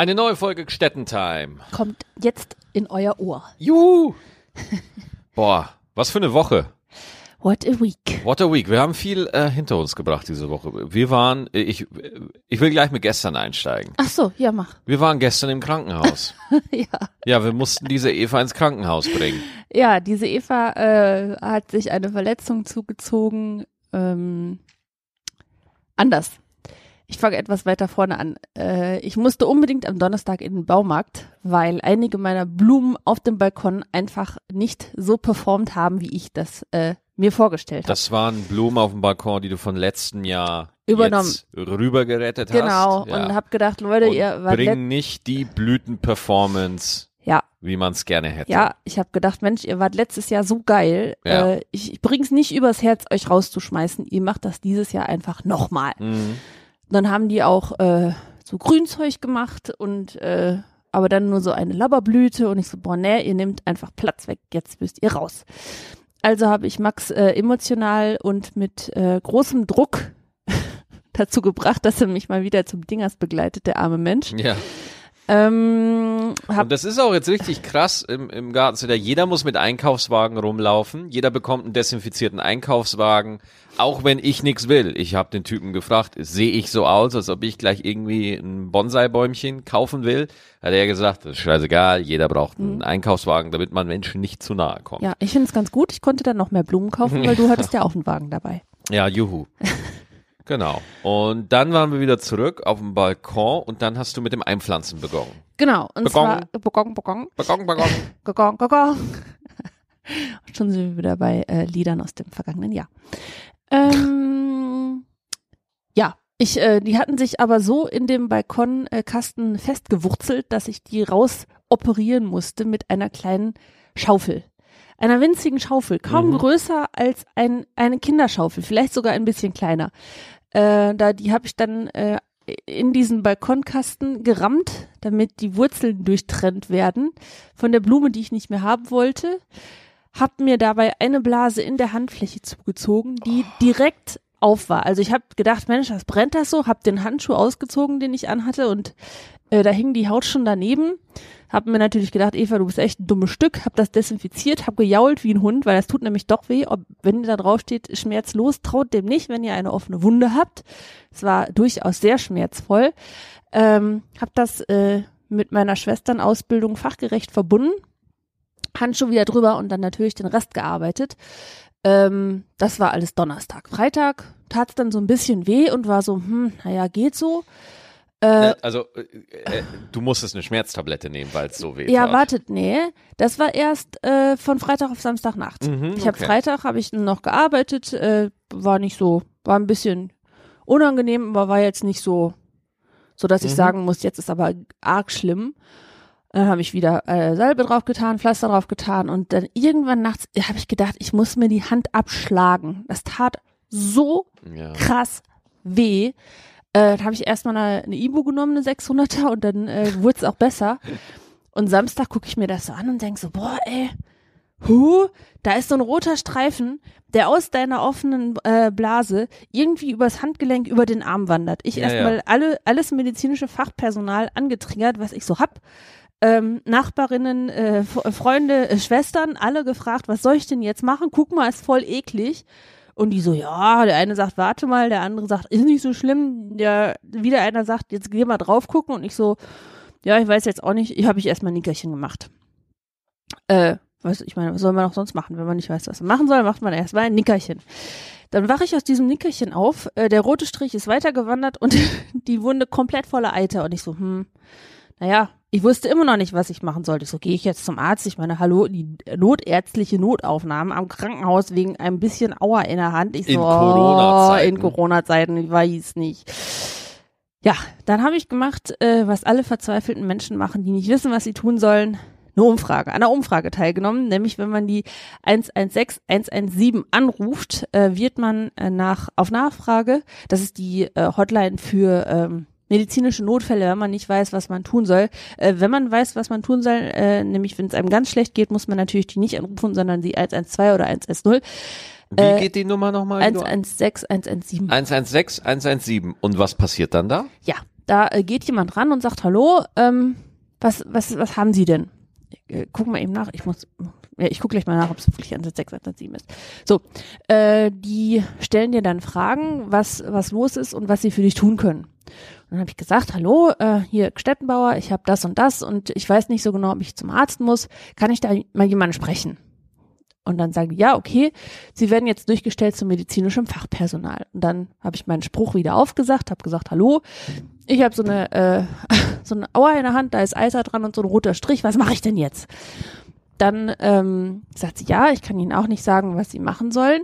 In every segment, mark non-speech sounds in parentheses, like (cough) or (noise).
Eine neue Folge Gstettentime. Kommt jetzt in euer Ohr. Juhu! (laughs) Boah, was für eine Woche. What a week. What a week. Wir haben viel äh, hinter uns gebracht diese Woche. Wir waren, äh, ich, ich will gleich mit gestern einsteigen. Ach so, ja, mach. Wir waren gestern im Krankenhaus. (laughs) ja. Ja, wir mussten diese Eva ins Krankenhaus bringen. Ja, diese Eva äh, hat sich eine Verletzung zugezogen. Ähm, anders. Ich fange etwas weiter vorne an. Äh, ich musste unbedingt am Donnerstag in den Baumarkt, weil einige meiner Blumen auf dem Balkon einfach nicht so performt haben, wie ich das äh, mir vorgestellt habe. Das waren Blumen auf dem Balkon, die du von letzten Jahr Übernommen. rübergerettet Genau, hast. Ja. und habe gedacht, Leute, Und ihr wart bring nicht die Blütenperformance, Ja, wie man es gerne hätte. ja, ich habe gedacht, Mensch, ihr wart letztes Jahr so geil. Ja. Äh, ich ich bring's nicht übers Herz, euch rauszuschmeißen. Ihr macht das dieses Jahr einfach nochmal. Mhm. Dann haben die auch äh, so Grünzeug gemacht und äh, aber dann nur so eine Labberblüte und ich so, boah, nee, ihr nehmt einfach Platz weg, jetzt müsst ihr raus. Also habe ich Max äh, emotional und mit äh, großem Druck (laughs) dazu gebracht, dass er mich mal wieder zum Dingers begleitet, der arme Mensch. Ja. Ähm, Und das ist auch jetzt richtig krass im, im Gartencenter. Jeder muss mit Einkaufswagen rumlaufen. Jeder bekommt einen desinfizierten Einkaufswagen. Auch wenn ich nichts will. Ich habe den Typen gefragt, sehe ich so aus, als ob ich gleich irgendwie ein Bonsai-Bäumchen kaufen will? Hat er gesagt, das ist scheißegal, jeder braucht einen Einkaufswagen, damit man Menschen nicht zu nahe kommt. Mhm. ja, ich finde es ganz gut. Ich konnte dann noch mehr Blumen kaufen, weil du (laughs) hattest ja auch einen Wagen dabei. Ja, juhu. Genau. Und dann waren wir wieder zurück auf dem Balkon und dann hast du mit dem Einpflanzen begonnen. Genau. Und Begon. zwar Begon, Begon, Balkon, Balkon. Gogong, gogong. Schon sind wir wieder bei äh, Liedern aus dem vergangenen Jahr. Ähm, (laughs) ja, ich, äh, die hatten sich aber so in dem Balkonkasten festgewurzelt, dass ich die raus operieren musste mit einer kleinen Schaufel. Einer winzigen Schaufel, kaum Mhm. größer als ein, eine Kinderschaufel, vielleicht sogar ein bisschen kleiner. Äh, da die habe ich dann äh, in diesen Balkonkasten gerammt, damit die Wurzeln durchtrennt werden von der Blume, die ich nicht mehr haben wollte. Hab mir dabei eine Blase in der Handfläche zugezogen, die direkt auf war. Also ich habe gedacht, Mensch, was brennt das so? Hab den Handschuh ausgezogen, den ich anhatte und äh, da hing die Haut schon daneben. Hab mir natürlich gedacht, Eva, du bist echt ein dummes Stück. Hab das desinfiziert, hab gejault wie ein Hund, weil das tut nämlich doch weh. Ob, wenn da drauf steht, schmerzlos, traut dem nicht, wenn ihr eine offene Wunde habt. Es war durchaus sehr schmerzvoll. Ähm, hab das äh, mit meiner Schwesternausbildung fachgerecht verbunden. Handschuh wieder drüber und dann natürlich den Rest gearbeitet. Ähm, das war alles Donnerstag. Freitag tat's dann so ein bisschen weh und war so, hm, naja, geht so. Äh, Also, äh, äh, du musstest eine Schmerztablette nehmen, weil es so weh ja, tat. wartet, nee. Das war erst äh, von Freitag auf Samstagnacht. Mhm, ich habe okay. Freitag habe ich noch gearbeitet, äh, war nicht so, war ein bisschen unangenehm, aber war jetzt nicht so, so dass ich Mhm. sagen muss, jetzt ist aber arg schlimm. Dann habe ich wieder äh, Salbe drauf getan, Pflaster drauf getan und dann irgendwann nachts habe ich gedacht, ich muss mir die Hand abschlagen. Das tat so Ja. krass weh. Äh, dann habe ich erstmal eine, eine Ibu genommen, eine 600er und dann äh, wurde es auch besser. Und Samstag gucke ich mir das so an und denk so, boah, ey, hu, da ist so ein roter Streifen, der aus deiner offenen äh, Blase irgendwie übers Handgelenk über den Arm wandert. Ich Ja, erstmal ja. alle alles medizinische Fachpersonal angetriggert, was ich so hab. Ähm, Nachbarinnen, äh, Freunde, äh, Schwestern, alle gefragt, was soll ich denn jetzt machen? Guck mal, ist voll eklig. Und die so, ja, der eine sagt, warte mal, der andere sagt, ist nicht so schlimm. Der, wieder einer sagt, jetzt geh mal drauf gucken. Und ich so, ja, ich weiß jetzt auch nicht, ich habe ich erstmal ein Nickerchen gemacht. Äh, was, ich meine, was soll man auch sonst machen, wenn man nicht weiß, was man machen soll, macht man erstmal ein Nickerchen. Dann wache ich aus diesem Nickerchen auf, äh, der rote Strich ist weitergewandert und (laughs) die Wunde komplett voller Eiter. Und ich so, hm, naja, ich wusste immer noch nicht, was ich machen sollte. Ich so, gehe ich jetzt zum Arzt? Ich meine, hallo, die notärztliche Notaufnahme am Krankenhaus wegen ein bisschen Auer in der Hand. Ich so, In Corona-Zeiten. in Corona-Zeiten, ich weiß nicht. Ja, dann habe ich gemacht, äh, was alle verzweifelten Menschen machen, die nicht wissen, was sie tun sollen. Eine Umfrage, an einer Umfrage teilgenommen, nämlich wenn man die 116 117 anruft, äh, wird man äh, nach auf Nachfrage, das ist die äh, Hotline für ähm, medizinische Notfälle, wenn man nicht weiß, was man tun soll. Äh, wenn man weiß, was man tun soll, äh, nämlich wenn es einem ganz schlecht geht, muss man natürlich die nicht anrufen, sondern die 112 oder 110. Wie Äh, geht die Nummer nochmal? 116 117. 116 117. Und was passiert dann da? Ja, da äh, geht jemand ran und sagt, hallo, ähm, was, was, was haben Sie denn? Äh, guck mal eben nach, ich muss, ja, ich gucke gleich mal nach, ob es wirklich Ansatz 6, Ansatz 7 ist. So, äh, die stellen dir dann Fragen, was, was los ist und was sie für dich tun können. Dann habe ich gesagt, hallo, äh, hier Stettenbauer, ich habe das und das und ich weiß nicht so genau, ob ich zum Arzt muss. Kann ich da mal jemanden sprechen? Und dann sagen die, ja, okay, sie werden jetzt durchgestellt zum medizinischem Fachpersonal. Und dann habe ich meinen Spruch wieder aufgesagt, habe gesagt, hallo, ich habe so eine äh, (laughs) so eine Auer in der Hand, da ist Eiser dran und so ein roter Strich, was mache ich denn jetzt? Dann ähm, sagt sie, ja, ich kann Ihnen auch nicht sagen, was Sie machen sollen,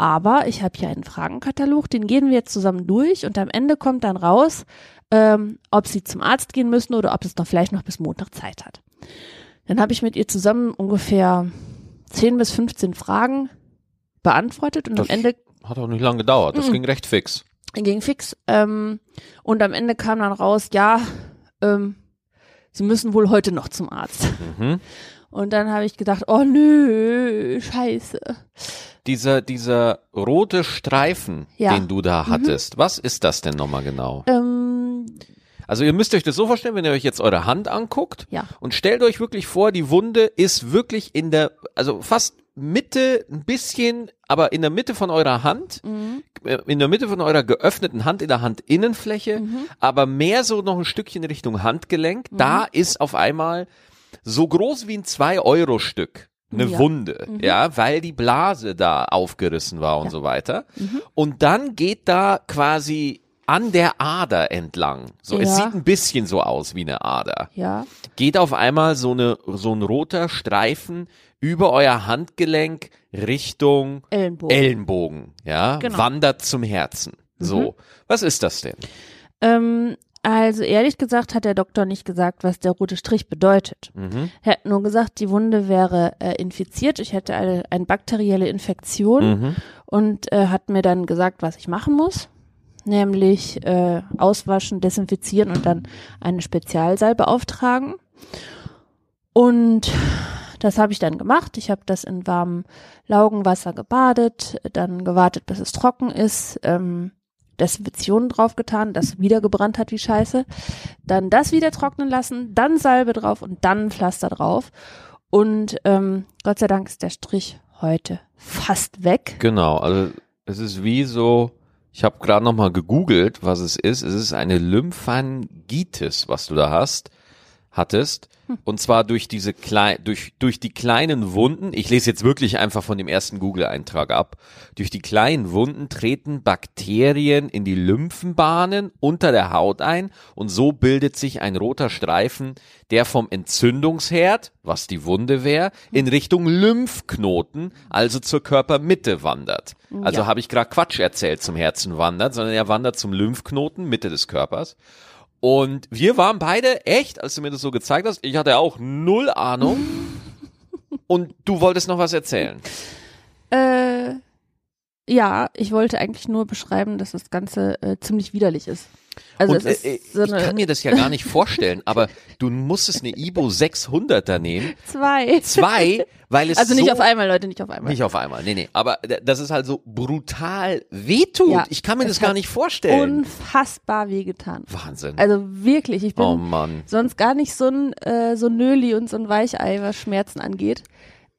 aber ich habe hier einen Fragenkatalog, den gehen wir jetzt zusammen durch und am Ende kommt dann raus, ähm, ob Sie zum Arzt gehen müssen oder ob es noch vielleicht noch bis Montag Zeit hat. Dann habe ich mit ihr zusammen ungefähr 10 bis 15 Fragen beantwortet und Das am Ende Hat auch nicht lange gedauert. Das Mhm. ging recht fix. ging fix. Ähm, und am Ende kam dann raus, ja, ähm, sie müssen wohl heute noch zum Arzt. Mhm. Und dann habe ich gedacht, oh nö, scheiße. Dieser, dieser rote Streifen, Ja. den du da hattest, was ist das denn nochmal genau? Ähm, Also ihr müsst euch das so vorstellen, wenn ihr euch jetzt eure Hand anguckt ja. und stellt euch wirklich vor, die Wunde ist wirklich in der, also fast Mitte, ein bisschen, aber in der Mitte von eurer Hand, Mhm. äh, in der Mitte von eurer geöffneten Hand, in der Handinnenfläche, Mhm. aber mehr so noch ein Stückchen Richtung Handgelenk, da ist auf einmal so groß wie ein 2-Euro-Stück eine Ja. Wunde, Mhm. ja, weil die Blase da aufgerissen war und Ja. so weiter. Mhm. Und dann geht da quasi an der Ader entlang. So, es Ja. sieht ein bisschen so aus wie eine Ader. Ja. Geht auf einmal so eine, so ein roter Streifen über euer Handgelenk Richtung Ellenbogen. Ellenbogen, ja, Genau. wandert zum Herzen. So, was ist das denn? ähm, also ehrlich gesagt hat der Doktor nicht gesagt, was der rote Strich bedeutet. Mhm. Er hat nur gesagt, die Wunde wäre äh, infiziert. Ich hätte eine, eine bakterielle Infektion. Mhm. und äh, hat mir dann gesagt, was ich machen muss, nämlich äh, auswaschen, desinfizieren und dann eine Spezialsalbe auftragen. Und das habe ich dann gemacht. Ich habe das in warmem Laugenwasser gebadet, dann gewartet, bis es trocken ist, ähm, Desinfektion draufgetan, das wieder gebrannt hat wie Scheiße, dann das wieder trocknen lassen, dann Salbe drauf und dann Pflaster drauf. Und ähm, Gott sei Dank ist der Strich heute fast weg. Genau, also es ist wie so, ich habe gerade noch mal gegoogelt, was es ist. Es ist eine Lymphangitis, was du da hast, hattest. Und zwar durch diese klein, durch, durch die kleinen Wunden, ich lese jetzt wirklich einfach von dem ersten Google-Eintrag ab, durch die kleinen Wunden treten Bakterien in die Lymphenbahnen unter der Haut ein und so bildet sich ein roter Streifen, der vom Entzündungsherd, was die Wunde wäre, in Richtung Lymphknoten, also zur Körpermitte wandert. Also Ja. habe ich gerade Quatsch erzählt zum Herzen wandert, sondern er wandert zum Lymphknoten, Mitte des Körpers. Und wir waren beide echt, als du mir das so gezeigt hast, ich hatte auch null Ahnung. (laughs) Und du wolltest noch was erzählen. Äh, ja, ich wollte eigentlich nur beschreiben, dass das Ganze äh, ziemlich widerlich ist. Also und ist äh, so ich kann mir das ja gar nicht vorstellen, aber du musstest eine Ibo 600er nehmen. zwei. Zwei, weil es Also nicht so auf einmal, Leute, nicht auf einmal. Nicht auf einmal, nee, nee. Aber das ist halt so brutal wehtut. Ja, ich kann mir das gar nicht vorstellen. Unfassbar wehgetan. Wahnsinn. Also wirklich, ich bin oh Mann. sonst gar nicht so ein äh, so Nöli und so ein Weichei, was Schmerzen angeht.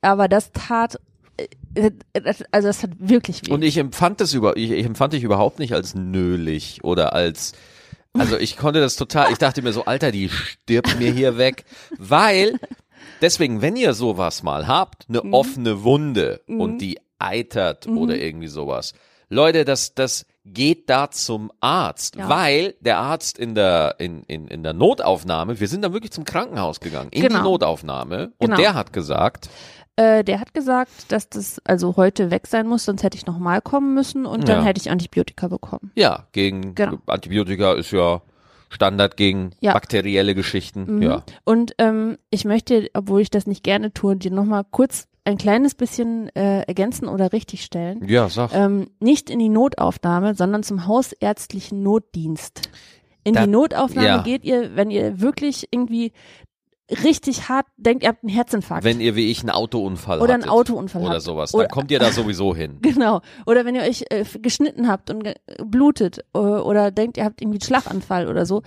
Aber das tat, äh, äh, also das hat wirklich weh. Und ich empfand das über, ich, ich empfand dich überhaupt nicht als nölig oder als, also ich konnte das total, ich dachte mir so, Alter, die stirbt mir hier weg, weil, deswegen, wenn ihr sowas mal habt, eine Mhm. offene Wunde und die eitert oder irgendwie sowas, Leute, das, das geht da zum Arzt, Ja. weil der Arzt in der, in, in, in der Notaufnahme, wir sind dann wirklich zum Krankenhaus gegangen, in die Genau. Notaufnahme und Genau. der hat gesagt, Äh, der hat gesagt, dass das also heute weg sein muss, sonst hätte ich nochmal kommen müssen und dann Ja. hätte ich Antibiotika bekommen. Ja, gegen Genau. Antibiotika ist ja Standard gegen Ja. bakterielle Geschichten. Mhm. Ja. Und ähm, ich möchte, obwohl ich das nicht gerne tue, dir nochmal kurz ein kleines bisschen äh, ergänzen oder richtigstellen. Ja, sag. Ähm, nicht in die Notaufnahme, sondern zum hausärztlichen Notdienst. In Da- die Notaufnahme ja. geht ihr, wenn ihr wirklich irgendwie richtig hart denkt, ihr habt einen Herzinfarkt. Wenn ihr wie ich einen Autounfall Oder einen Autounfall oder habt. sowas, dann Oder- kommt ihr da sowieso hin. (laughs) Genau. Oder wenn ihr euch äh, geschnitten habt und ge- blutet äh, oder denkt, ihr habt irgendwie einen Schlaganfall oder so,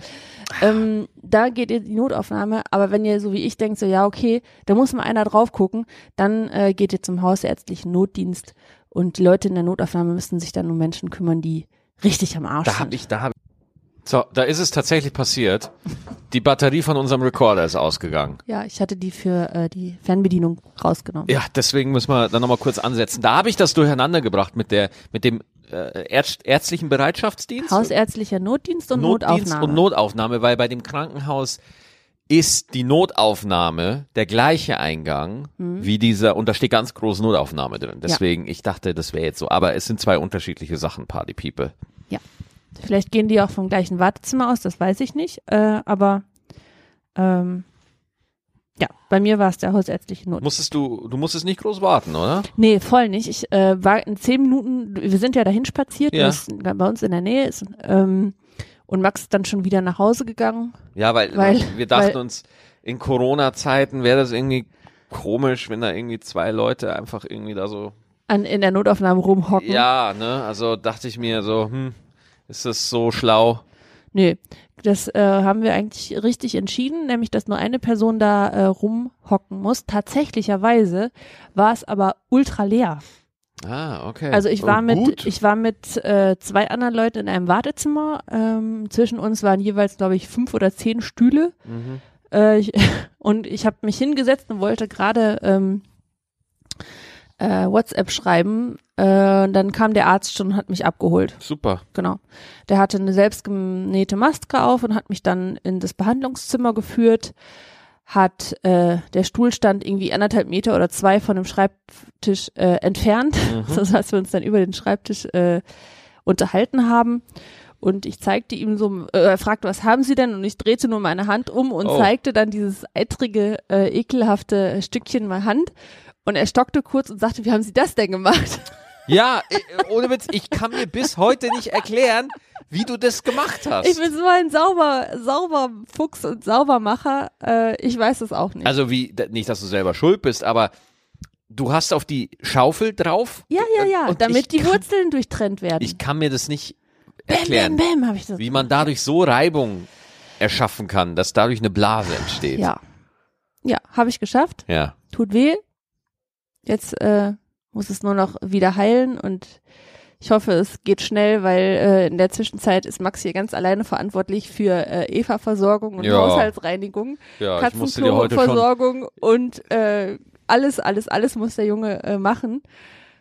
ähm, da geht ihr in die Notaufnahme. Aber wenn ihr so wie ich denkt, so ja, okay, da muss mal einer drauf gucken, dann äh, geht ihr zum hausärztlichen Notdienst und die Leute in der Notaufnahme müssen sich dann um Menschen kümmern, die richtig am Arsch Da sind. habe ich, da habe So, da ist es tatsächlich passiert. Die Batterie von unserem Recorder ist ausgegangen. Ja, ich hatte die für äh, die Fernbedienung rausgenommen. Ja, deswegen müssen wir dann nochmal kurz ansetzen. Da habe ich das durcheinander gebracht mit der, mit dem äh, Ärz ärztlichen Bereitschaftsdienst. Hausärztlicher Notdienst und Notdienst Notaufnahme. und Notaufnahme, weil bei dem Krankenhaus ist die Notaufnahme der gleiche Eingang Mhm. wie dieser, und da steht ganz groß Notaufnahme drin. Deswegen, ich dachte, das wäre jetzt so. Aber es sind zwei unterschiedliche Sachen, Party People. Ja. Vielleicht gehen die auch vom gleichen Wartezimmer aus, das weiß ich nicht. Äh, aber ähm, ja, bei mir war es der hausärztliche Not. Musstest du, du musstest nicht groß warten, oder? Nee, voll nicht. Ich äh, war in zehn Minuten, wir sind ja dahin spaziert, Ja. das bei uns in der Nähe ist. Ähm, und Max ist dann schon wieder nach Hause gegangen. Ja, weil, Weil- wir dachten weil- uns, in Corona-Zeiten wäre das irgendwie komisch, wenn da irgendwie zwei Leute einfach irgendwie da so An, in der Notaufnahme rumhocken. Ja, ne, also dachte ich mir so, hm, ist das so schlau? Nee, das äh, haben wir eigentlich richtig entschieden, nämlich dass nur eine Person da äh, rumhocken muss. Tatsächlicherweise war es aber ultra leer. Ah, okay. Also ich Oh, war mit, gut. ich war mit äh, zwei anderen Leuten in einem Wartezimmer. Ähm, zwischen uns waren jeweils, glaube ich, fünf oder zehn Stühle. Mhm. Äh, ich, (laughs) und ich habe mich hingesetzt und wollte gerade ähm, äh, WhatsApp schreiben. Äh, dann kam der Arzt schon und hat mich abgeholt. Super. Genau. Der hatte eine selbstgenähte Maske auf und hat mich dann in das Behandlungszimmer geführt. Hat äh, der Stuhl stand irgendwie anderthalb Meter oder zwei von dem Schreibtisch äh, entfernt, (laughs) so dass wir uns dann über den Schreibtisch äh, unterhalten haben. Und ich zeigte ihm so, äh, er fragte, was haben Sie denn? Und ich drehte nur meine Hand um und Oh. zeigte dann dieses eitrige, äh, ekelhafte Stückchen in meiner Hand. Und er stockte kurz und sagte, wie haben Sie das denn gemacht? (laughs) Ja, äh, ohne Witz, ich kann mir bis heute nicht erklären, wie du das gemacht hast. Ich bin so ein sauber, sauber Fuchs und Saubermacher. Äh, ich weiß es auch nicht. also wie, nicht, dass du selber schuld bist, aber du hast auf die Schaufel drauf. ja, ja, ja, und damit die kann, Wurzeln durchtrennt werden. Ich kann mir das nicht bam, erklären, bam, bam, ich das. wie man dadurch so Reibung erschaffen kann, dass dadurch eine Blase entsteht. Ja. Ja, habe ich geschafft. Ja. Tut weh. Jetzt äh, muss es nur noch wieder heilen und ich hoffe, es geht schnell, weil äh, in der Zwischenzeit ist Max hier ganz alleine verantwortlich für äh, Eva-Versorgung und Ja. Haushaltsreinigung, Ja, Katzenklo-Versorgung und äh, alles, alles, alles muss der Junge äh, machen.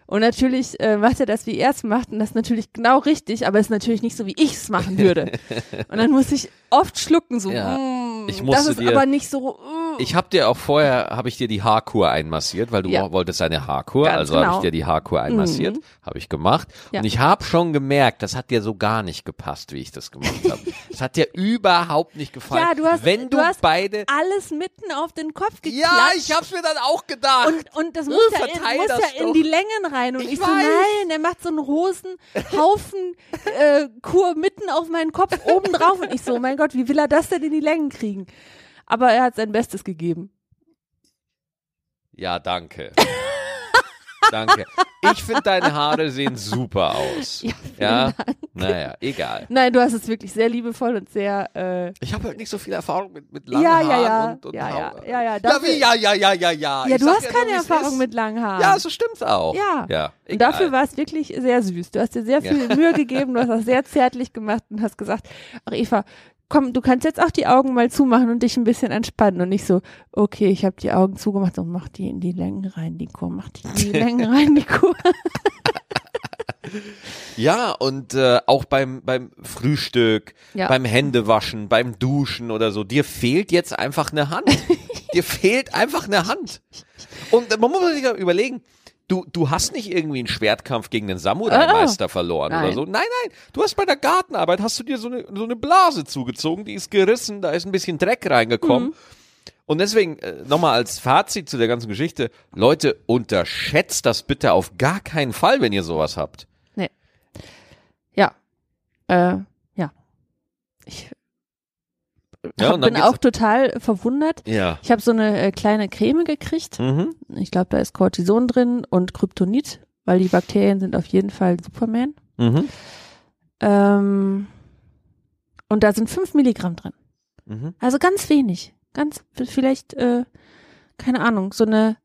Und natürlich äh, macht er das, wie er es macht, und das ist natürlich genau richtig, aber es ist natürlich nicht so, wie ich es machen würde. (laughs) und dann muss ich oft schlucken, so, Ja. mm, Ich das ist dir- aber nicht so. Uh. Ich habe dir auch vorher, habe ich dir die Haarkur einmassiert, weil du Ja. wolltest eine Haarkur, Ganz also habe genau. ich dir die Haarkur einmassiert, Mhm. habe ich gemacht. Ja. Und ich habe schon gemerkt, das hat dir so gar nicht gepasst, wie ich das gemacht habe. (laughs) Das hat dir überhaupt nicht gefallen. Ja, du hast- Wenn du, du hast beide, alles mitten auf den Kopf geklatscht. ja, ich hab's mir dann auch gedacht. und, und das muss ja, in, muss ja in die Längen rein. Und Ich ich, so, nein, der macht so einen Hosenhaufen äh, Kur mitten auf meinen Kopf oben drauf. Und ich so, mein Gott, wie will er das denn in die Längen kriegen? Aber er hat sein Bestes gegeben. ja, danke. (laughs) danke. Ich finde deine Haare sehen super aus. Ja, Ja, naja, egal. Nein, du hast es wirklich sehr liebevoll und sehr. Äh, Ich habe halt nicht so viel Erfahrung mit, mit langen ja, ja, Haaren ja, und, und ja, ja, Haare. ja, ja. Ja, Dafür, wie, ja, ja, ja, ja, ja. ja, Ich du hast ja keine nur, wie's Erfahrung mit langen Haaren. Ja, so stimmt's auch. Ja. Ja, Und dafür war es wirklich sehr süß. Du hast dir sehr viel Mühe (laughs) gegeben, du hast das sehr zärtlich gemacht und hast gesagt, ach Eva, komm, du kannst jetzt auch die Augen mal zumachen und dich ein bisschen entspannen und nicht so, okay, ich habe die Augen zugemacht und mach die in die Längen rein, die Kur, mach die in die Längen (laughs) rein, die Kur. Ja, und äh, auch beim, beim Frühstück, Ja. beim Händewaschen, beim Duschen oder so, dir fehlt jetzt einfach eine Hand. (laughs) dir fehlt einfach eine Hand. Und man muss sich überlegen, du, du hast nicht irgendwie einen Schwertkampf gegen den Samurai-Meister verloren oder Ah. Nein. so. Nein, nein, du hast bei der Gartenarbeit, hast du dir so eine, so eine Blase zugezogen, die ist gerissen, da ist ein bisschen Dreck reingekommen. Mhm. Und deswegen äh, nochmal als Fazit zu der ganzen Geschichte, Leute, unterschätzt das bitte auf gar keinen Fall, wenn ihr sowas habt. Ja. Äh, ja. Ich, Ja, hab, bin auch total verwundert. Ja. Ich habe so eine äh, kleine Creme gekriegt. Mhm. Ich glaube, da ist Cortison drin und Kryptonit, weil die Bakterien sind auf jeden Fall Superman. Mhm. Ähm, und da sind fünf Milligramm drin. Mhm. Also ganz wenig. Ganz vielleicht, äh, keine Ahnung, so eine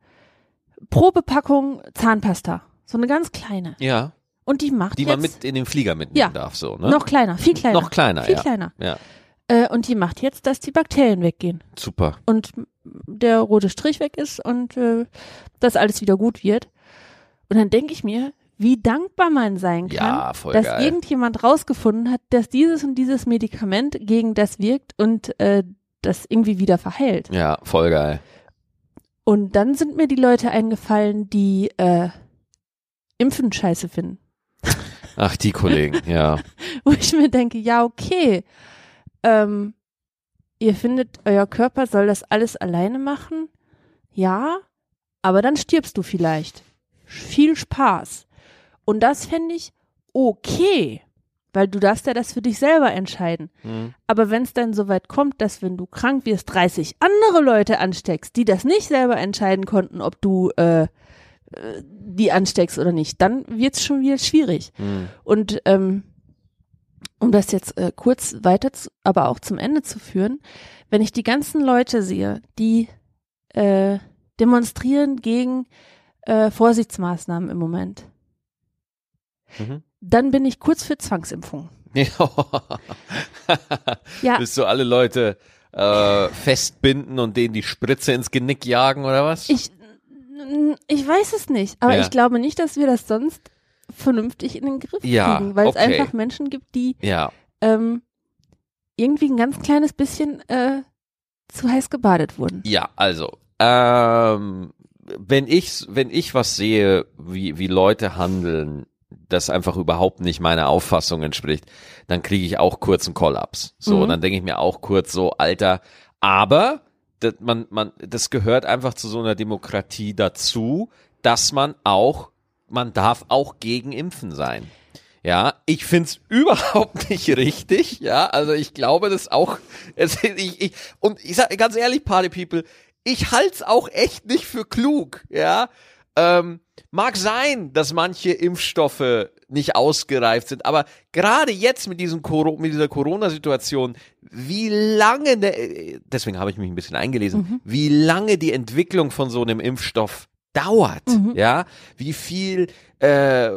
Probepackung Zahnpasta. So eine ganz kleine. Ja. Und die macht Die jetzt man mit in den Flieger mitnehmen Ja. darf, so, ne? noch kleiner, viel kleiner. Noch kleiner, viel ja. kleiner. Ja. Äh, und die macht jetzt, dass die Bakterien weggehen. Super. und der rote Strich weg ist und äh, dass alles wieder gut wird. Und dann denke ich mir, wie dankbar man sein kann, Ja, dass geil. irgendjemand rausgefunden hat, dass dieses und dieses Medikament gegen das wirkt und äh, das irgendwie wieder verheilt. Ja, voll geil. Und dann sind mir die Leute eingefallen, die äh, Impfen scheiße finden. Ach, die Kollegen, ja. (laughs) Wo ich mir denke, ja, okay, ähm, ihr findet, euer Körper soll das alles alleine machen? Ja, aber dann stirbst du vielleicht. Viel Spaß. Und das fände ich okay, weil du darfst ja das für dich selber entscheiden. Mhm. Aber wenn es dann so weit kommt, dass wenn du krank wirst, 30 andere Leute ansteckst, die das nicht selber entscheiden konnten, ob du äh, äh, die ansteckst oder nicht, dann wird's schon wieder schwierig. Mhm. Und ähm, um das jetzt äh, kurz weiter, zu, aber auch zum Ende zu führen, wenn ich die ganzen Leute sehe, die äh, demonstrieren gegen äh, Vorsichtsmaßnahmen im Moment, Mhm. dann bin ich kurz für Zwangsimpfung. (laughs) Ja, Willst du alle Leute äh, festbinden und denen die Spritze ins Genick jagen oder was? ich, ich weiß es nicht, aber Ja. ich glaube nicht, dass wir das sonst vernünftig in den Griff Ja, kriegen, weil es okay. einfach Menschen gibt, die ja. ähm, irgendwie ein ganz kleines bisschen äh, zu heiß gebadet wurden. Ja, also, ähm, wenn ich, wenn ich was sehe, wie, wie Leute handeln, das einfach überhaupt nicht meiner Auffassung entspricht, dann kriege ich auch kurz einen Kollaps. So, Mhm. dann denke ich mir auch kurz so, Alter, aber das, man, man, das gehört einfach zu so einer Demokratie dazu, dass man auch, man darf auch gegen Impfen sein. Ja, ich find's (laughs) überhaupt nicht richtig. Ja, also ich glaube das auch. Es, ich, ich, und ich sag ganz ehrlich, Party People, ich halt's auch echt nicht für klug. Ja, ähm, mag sein, dass manche Impfstoffe nicht ausgereift sind, aber gerade jetzt mit diesem Coro mit dieser Corona-Situation, wie lange, ne, deswegen habe ich mich ein bisschen eingelesen, wie lange die Entwicklung von so einem Impfstoff dauert, ja, wie viel äh,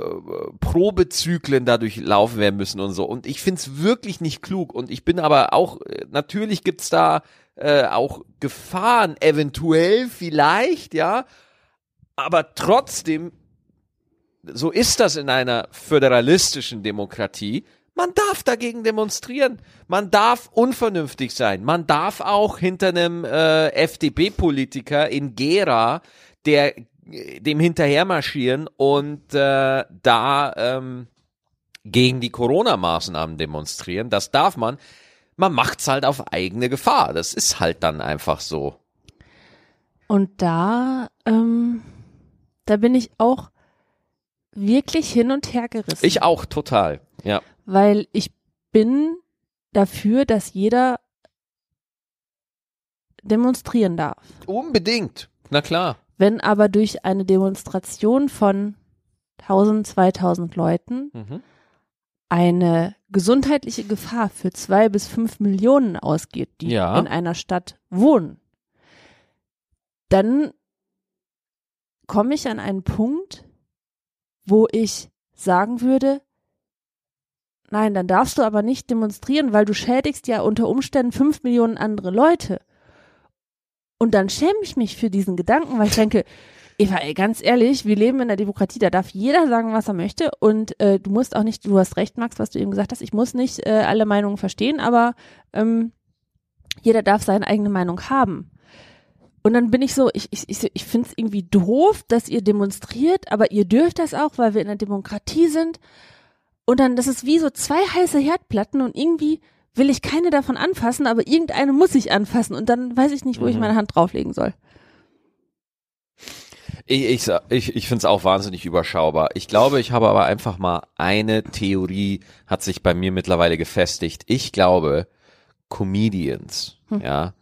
Probezyklen dadurch laufen werden müssen und so. Und ich find's wirklich nicht klug. Und ich bin aber auch, äh, natürlich gibt's da äh, auch Gefahren, eventuell, vielleicht, ja. Aber trotzdem, so ist das in einer föderalistischen Demokratie. Man darf dagegen demonstrieren. Man darf unvernünftig sein. Man darf auch hinter einem äh, FDP-Politiker in Gera, der dem hinterher marschieren und äh, da ähm, gegen die Corona-Maßnahmen demonstrieren. Das darf man. Man macht's halt auf eigene Gefahr. Das ist halt dann einfach so. Und da, ähm, da bin ich auch wirklich hin und her gerissen. Ich auch total. Ja. weil ich bin dafür, dass jeder demonstrieren darf. Unbedingt. Na klar. Wenn aber durch eine Demonstration von 1000, 2000 Leuten Mhm. eine gesundheitliche Gefahr für zwei bis fünf Millionen ausgeht, die Ja. in einer Stadt wohnen, dann komme ich an einen Punkt, wo ich sagen würde, nein, dann darfst du aber nicht demonstrieren, weil du schädigst ja unter Umständen fünf Millionen andere Leute. Und dann schäme ich mich für diesen Gedanken, weil ich denke, Eva, ey, ganz ehrlich, wir leben in der Demokratie, da darf jeder sagen, was er möchte und äh, du musst auch nicht, du hast recht, Max, was du eben gesagt hast, ich muss nicht äh, alle Meinungen verstehen, aber ähm, jeder darf seine eigene Meinung haben. Und dann bin ich so, ich, ich, ich, ich finde es irgendwie doof, dass ihr demonstriert, aber ihr dürft das auch, weil wir in der Demokratie sind. Und dann, das ist wie so zwei heiße Herdplatten und irgendwie will ich keine davon anfassen, aber irgendeine muss ich anfassen und dann weiß ich nicht, wo ich Mhm. meine Hand drauflegen soll. Ich, ich, ich, ich finde es auch wahnsinnig überschaubar. Ich glaube, ich habe aber einfach mal eine Theorie, hat sich bei mir mittlerweile gefestigt. Ich glaube, Comedians, ja,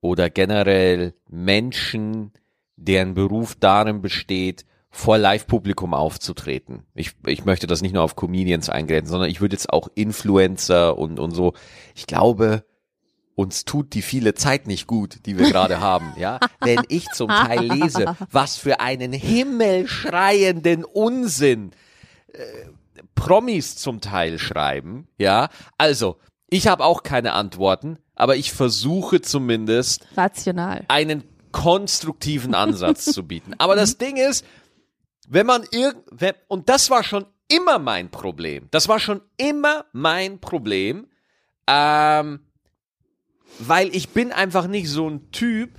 oder generell Menschen, deren Beruf darin besteht, vor Live-Publikum aufzutreten. Ich, ich möchte das nicht nur auf Comedians eingrenzen, sondern ich würde jetzt auch Influencer und, und so. Ich glaube, uns tut die viele Zeit nicht gut, die wir gerade (laughs) haben, ja. Wenn ich zum Teil lese, was für einen himmelschreienden Unsinn äh, Promis zum Teil schreiben, ja. Also, ich habe auch keine Antworten, aber ich versuche zumindest Rational. einen konstruktiven Ansatz zu bieten. Aber das Ding ist, wenn man irgend, wenn, und das war schon immer mein Problem. Das war schon immer mein Problem, ähm, weil ich bin einfach nicht so ein Typ,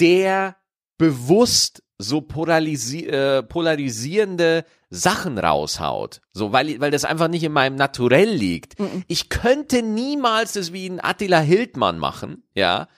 der bewusst so polarisi äh, polarisierende Sachen raushaut. So, weil, weil das einfach nicht in meinem Naturell liegt. Ich könnte niemals das wie ein Attila Hildmann machen, ja,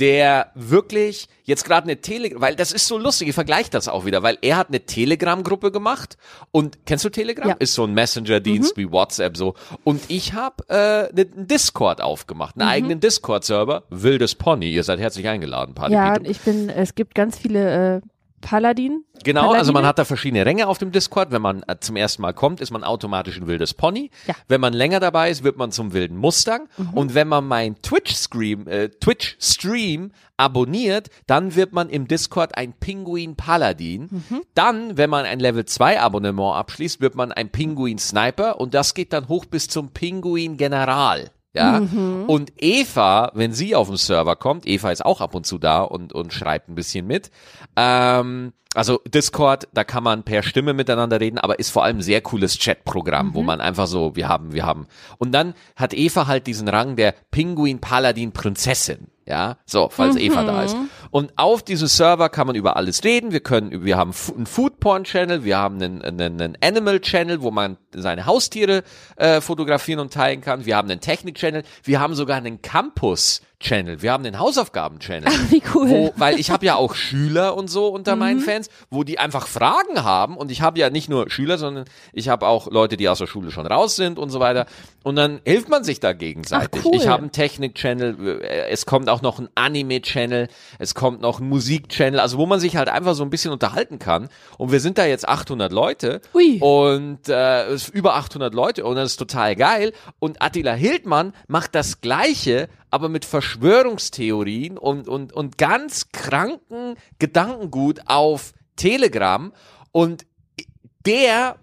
der wirklich jetzt gerade eine Telegram, weil das ist so lustig, ich vergleiche das auch wieder, weil er hat eine Telegram-Gruppe gemacht und kennst du Telegram? Ja. Ist so ein Messenger-Dienst wie WhatsApp so und ich habe äh, ne- einen Discord aufgemacht, einen eigenen Discord-Server, wildes Pony, ihr seid herzlich eingeladen, Party Ja, Peter. ich bin, es gibt ganz viele äh, Paladin. Genau, Paladine. also man hat da verschiedene Ränge auf dem Discord. Wenn man äh, zum ersten Mal kommt, ist man automatisch ein wildes Pony. Ja. Wenn man länger dabei ist, wird man zum wilden Mustang. Und wenn man mein Twitch-Stream äh, Twitch -Stream abonniert, dann wird man im Discord ein Pinguin Paladin. Dann, wenn man ein Level 2 Abonnement abschließt, wird man ein Pinguin Sniper und das geht dann hoch bis zum Pinguin Ja, und Eva, wenn sie auf den Server kommt, Eva ist auch ab und zu da und, und schreibt ein bisschen mit. Ähm, also Discord, da kann man per Stimme miteinander reden, aber ist vor allem ein sehr cooles Chatprogramm, wo man einfach so, wir haben, wir haben. Und dann hat Eva halt diesen Rang der Pinguin Paladin Prinzessin. Ja, so, falls Eva da ist. Und auf diesem Server kann man über alles reden. Wir können, wir haben einen Food Porn Channel, wir haben einen, einen, einen Animal Channel, wo man seine Haustiere äh, fotografieren und teilen kann. Wir haben einen Technik Channel, wir haben sogar einen Campus Channel, wir haben einen Hausaufgaben Channel. (laughs) Wie cool. Wo, weil ich habe ja auch (laughs) Schüler und so unter meinen Fans, wo die einfach Fragen haben und ich habe ja nicht nur Schüler, sondern ich habe auch Leute, die aus der Schule schon raus sind und so weiter und dann hilft man sich da gegenseitig. Ach, cool. Ich habe einen Technik-Channel, äh, es kommt auch noch ein Anime-Channel, es kommt noch ein Musik-Channel, also wo man sich halt einfach so ein bisschen unterhalten kann und wir sind da jetzt 800 Leute Ui. und äh, über 800 Leute und das ist total geil und Attila Hildmann macht das Gleiche, aber mit Verschwörungstheorien und, und, und ganz kranken Gedankengut auf Telegram und der,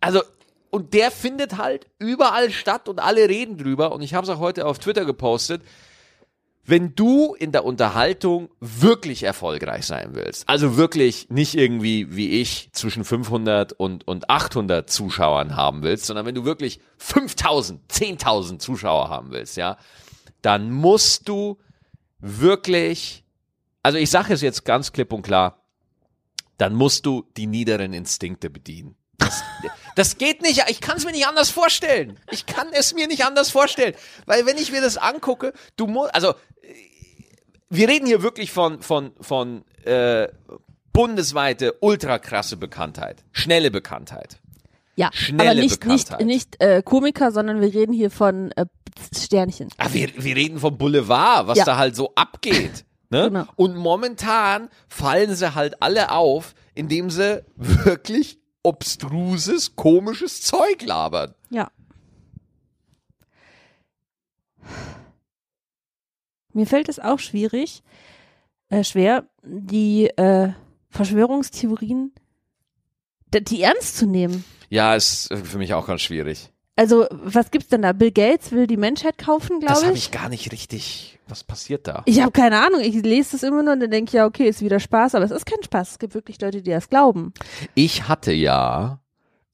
also und der findet halt überall statt und alle reden drüber und ich habe es auch heute auf Twitter gepostet. Wenn du in der Unterhaltung wirklich erfolgreich sein willst, also wirklich nicht irgendwie wie ich zwischen 500 und, und 800 Zuschauern haben willst, sondern wenn du wirklich 5000, 10.000 Zuschauer haben willst, ja, dann musst du wirklich, also ich sage es jetzt ganz klipp und klar, dann musst du die niederen Instinkte bedienen. Das, (laughs) das geht nicht, ich kann es mir nicht anders vorstellen. Ich kann es mir nicht anders vorstellen. Weil wenn ich mir das angucke, du musst, also äh, wir reden hier wirklich von, von, von äh, bundesweite, ultra krasse Bekanntheit, schnelle Bekanntheit. Ja, Schnelle aber nicht, nicht, nicht äh, Komiker, sondern wir reden hier von äh, Sternchen. Ah, wir, wir reden vom Boulevard, was Ja. da halt so abgeht. (laughs) Ne? Genau. Und momentan fallen sie halt alle auf, indem sie wirklich obstruses, komisches Zeug labern. Ja. Mir fällt es auch schwierig, äh, schwer, die äh, Verschwörungstheorien, die ernst zu nehmen. Ja, ist äh, für mich auch ganz schwierig. Also, was gibt's denn da? Bill Gates will die Menschheit kaufen, Das glaube habe ich. ich gar nicht richtig. Was passiert da? Ich habe keine Ahnung. Ich lese das immer nur und dann denke ich, ja, okay, ist wieder Spaß, aber es ist kein Spaß. Es gibt wirklich Leute, die das glauben. Ich hatte ja,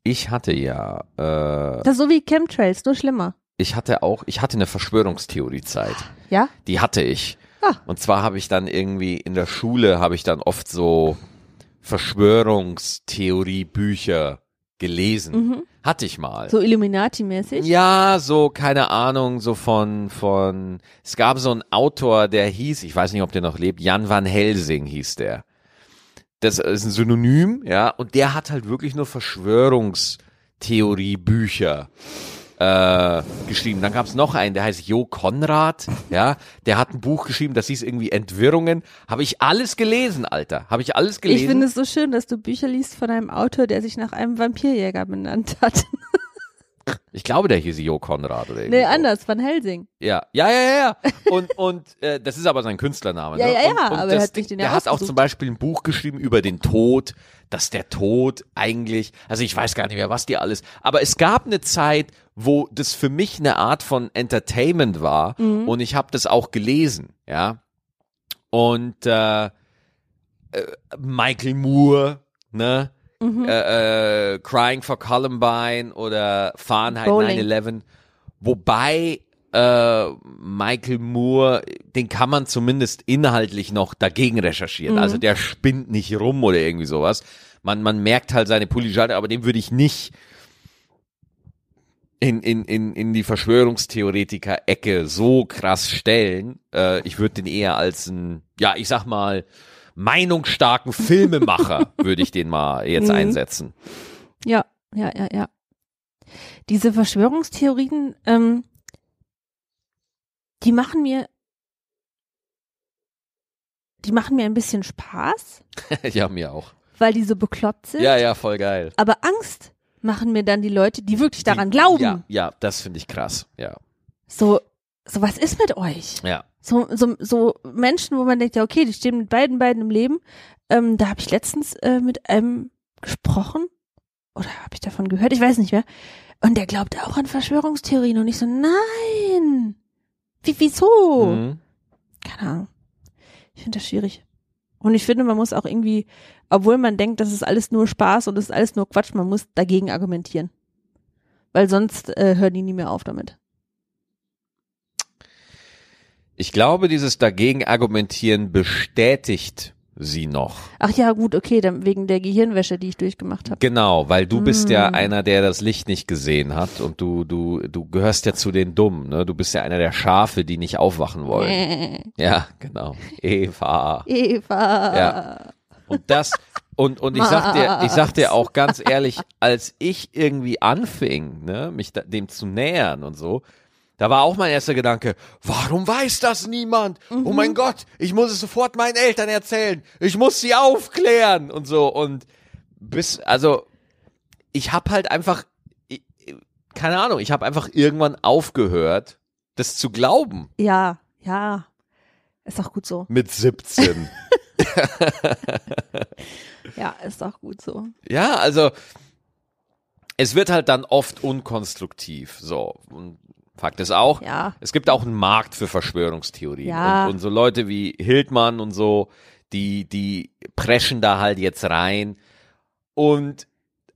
ich hatte ja, äh, Das ist so wie Chemtrails, nur schlimmer. ich hatte auch, ich hatte eine Verschwörungstheoriezeit. Ja? Die hatte ich. Ah. Und zwar habe ich dann irgendwie in der Schule habe ich dann oft so Verschwörungstheorie-Bücher gelesen. Hatte ich mal. Mhm. So Illuminati-mäßig. Ja, so, keine Ahnung, so von, von, es gab so einen Autor, der hieß, ich weiß nicht, ob der noch lebt, Jan van Helsing hieß der. Das ist ein Synonym, ja, und der hat halt wirklich nur Verschwörungstheorie-Bücher äh, geschrieben. Dann gab es noch einen, der heißt Jo Konrad, ja, der hat ein Buch geschrieben, das hieß irgendwie Entwirrungen. Habe ich alles gelesen, Alter. Habe ich alles gelesen. Ich finde es so schön, dass du Bücher liest von einem Autor, der sich nach einem Vampirjäger benannt hat. (laughs) Ich glaube, der hieß Jo Konrad oder nee, anders, Van Helsing. Ja, ja, ja, ja. ja. Und, und äh, das ist aber sein Künstlername. Ja, ne? ja, ja, und, und aber das er hat sich den ja Der hat auch zum Beispiel ein Buch geschrieben über den Tod, dass der Tod eigentlich, also ich weiß gar nicht mehr, was die alles, aber es gab eine Zeit, wo das für mich eine Art von Entertainment war Mhm. und ich habe das auch gelesen, ja. Und äh, äh, Michael Moore, ne? Mhm. äh, äh, Crying for Columbine oder Fahrenheit Bowling. 9-11. Wobei äh, Michael Moore, den kann man zumindest inhaltlich noch dagegen recherchieren. Mhm. Also der spinnt nicht rum oder irgendwie sowas. Man, man merkt halt seine Polyschale, aber den würde ich nicht in, in, in, in die Verschwörungstheoretiker-Ecke so krass stellen. Äh, ich würde den eher als ein, ja, ich sag mal, meinungsstarken Filmemacher (laughs) würde ich den mal jetzt Mhm. einsetzen. Ja, ja, ja, ja. Diese Verschwörungstheorien, ähm, die machen mir, die machen mir ein bisschen Spaß, (laughs) ja, mir auch. weil die so bekloppt sind. Ja, ja, voll geil. Aber Angst machen mir dann die Leute, die wirklich daran glauben. Ja, ja, das finde ich krass. Ja, So, so was ist mit euch? ja. So, so, so Menschen, wo man denkt, ja, okay, die stehen mit beiden beiden im Leben. Ähm, da habe ich letztens äh, mit einem gesprochen. Oder habe ich davon gehört? Ich weiß nicht mehr. Und der glaubt auch an Verschwörungstheorien. Und ich so, nein. Wie, wieso? Mhm. Keine Ahnung. Ich finde das schwierig. Und ich finde, man muss auch irgendwie, obwohl man denkt, das ist alles nur Spaß und das ist alles nur Quatsch, man muss dagegen argumentieren. Weil sonst äh, hören die nie mehr auf damit. Ich glaube, dieses dagegen argumentieren bestätigt sie noch. Ach ja, gut, okay, dann wegen der Gehirnwäsche, die ich durchgemacht habe. Genau, weil du bist ja Mm. einer, der das Licht nicht gesehen hat und du, du, du gehörst ja zu den Dummen, ne? Du bist ja einer der Schafe, die nicht aufwachen wollen. Ja, genau. Eva. Eva. Ja. Und das, und, und ich sag dir, ich sag dir auch ganz ehrlich, als ich irgendwie anfing, ne, mich da, dem zu nähern und so, da war auch mein erster Gedanke, warum weiß das niemand? Oh mein Gott, ich muss es sofort meinen Eltern erzählen. Ich muss sie aufklären und so. Und bis, also, ich hab halt einfach, ich, keine Ahnung, ich habe einfach irgendwann aufgehört, das zu glauben Ja, ja. Ist auch gut so. mit 17. (laughs) Ja, ist auch gut so. Ja, also es wird halt dann oft unkonstruktiv. So. Und Fakt ist auch, Ja. es gibt auch einen Markt für Verschwörungstheorien. Ja. Und, und so Leute wie Hildmann und so, die, die preschen da halt jetzt rein. Und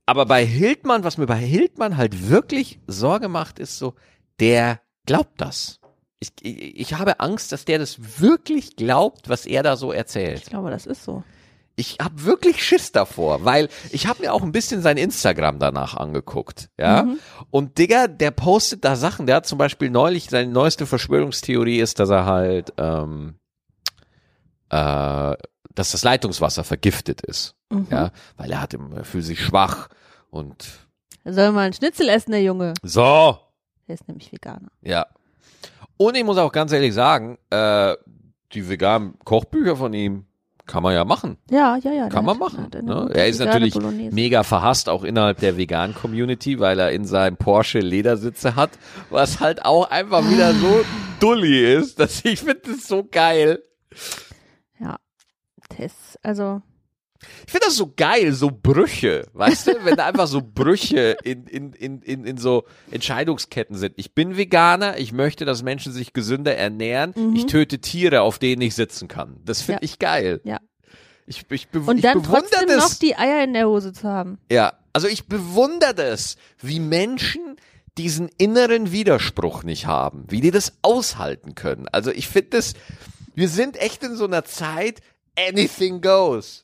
aber bei Hildmann, was mir bei Hildmann halt wirklich Sorge macht, ist so, der glaubt das. Ich, ich, ich habe Angst, dass der das wirklich glaubt, was er da so erzählt. Ich glaube, das ist so. Ich habe wirklich Schiss davor, weil ich habe mir auch ein bisschen sein Instagram danach angeguckt, ja. Und Digga, der postet da Sachen. Der hat zum Beispiel neulich seine neueste Verschwörungstheorie ist, dass er halt, ähm, äh, dass das Leitungswasser vergiftet ist, Mhm. ja, weil er hat, im- er fühlt sich schwach und Er soll mal einen Schnitzel essen, der Junge. so, Der ist nämlich Veganer. ja. Und ich muss auch ganz ehrlich sagen, äh, die veganen Kochbücher von ihm kann man ja machen. Ja, ja, ja. Kann man hat- machen. Ne? Er ist natürlich Bolognese. mega verhasst, auch innerhalb der veganen Community, weil er in seinem Porsche Ledersitze hat, was halt auch einfach wieder so (sighs) dulli ist, dass ich finde das so geil. Ja. Das, also, Ich finde das so geil, so Brüche, weißt du, wenn da einfach so Brüche in, in, in, in, in so Entscheidungsketten sind. Ich bin Veganer, ich möchte, dass Menschen sich gesünder ernähren, ich töte Tiere, auf denen ich sitzen kann. Das finde Mhm. Ja. ich geil. ja. Ich, ich, be Und ich dann bewundere trotzdem das. noch die Eier in der Hose zu haben. Ja, also ich bewundere das, wie Menschen diesen inneren Widerspruch nicht haben, wie die das aushalten können. Also ich finde das, wir sind echt in so einer Zeit, anything goes.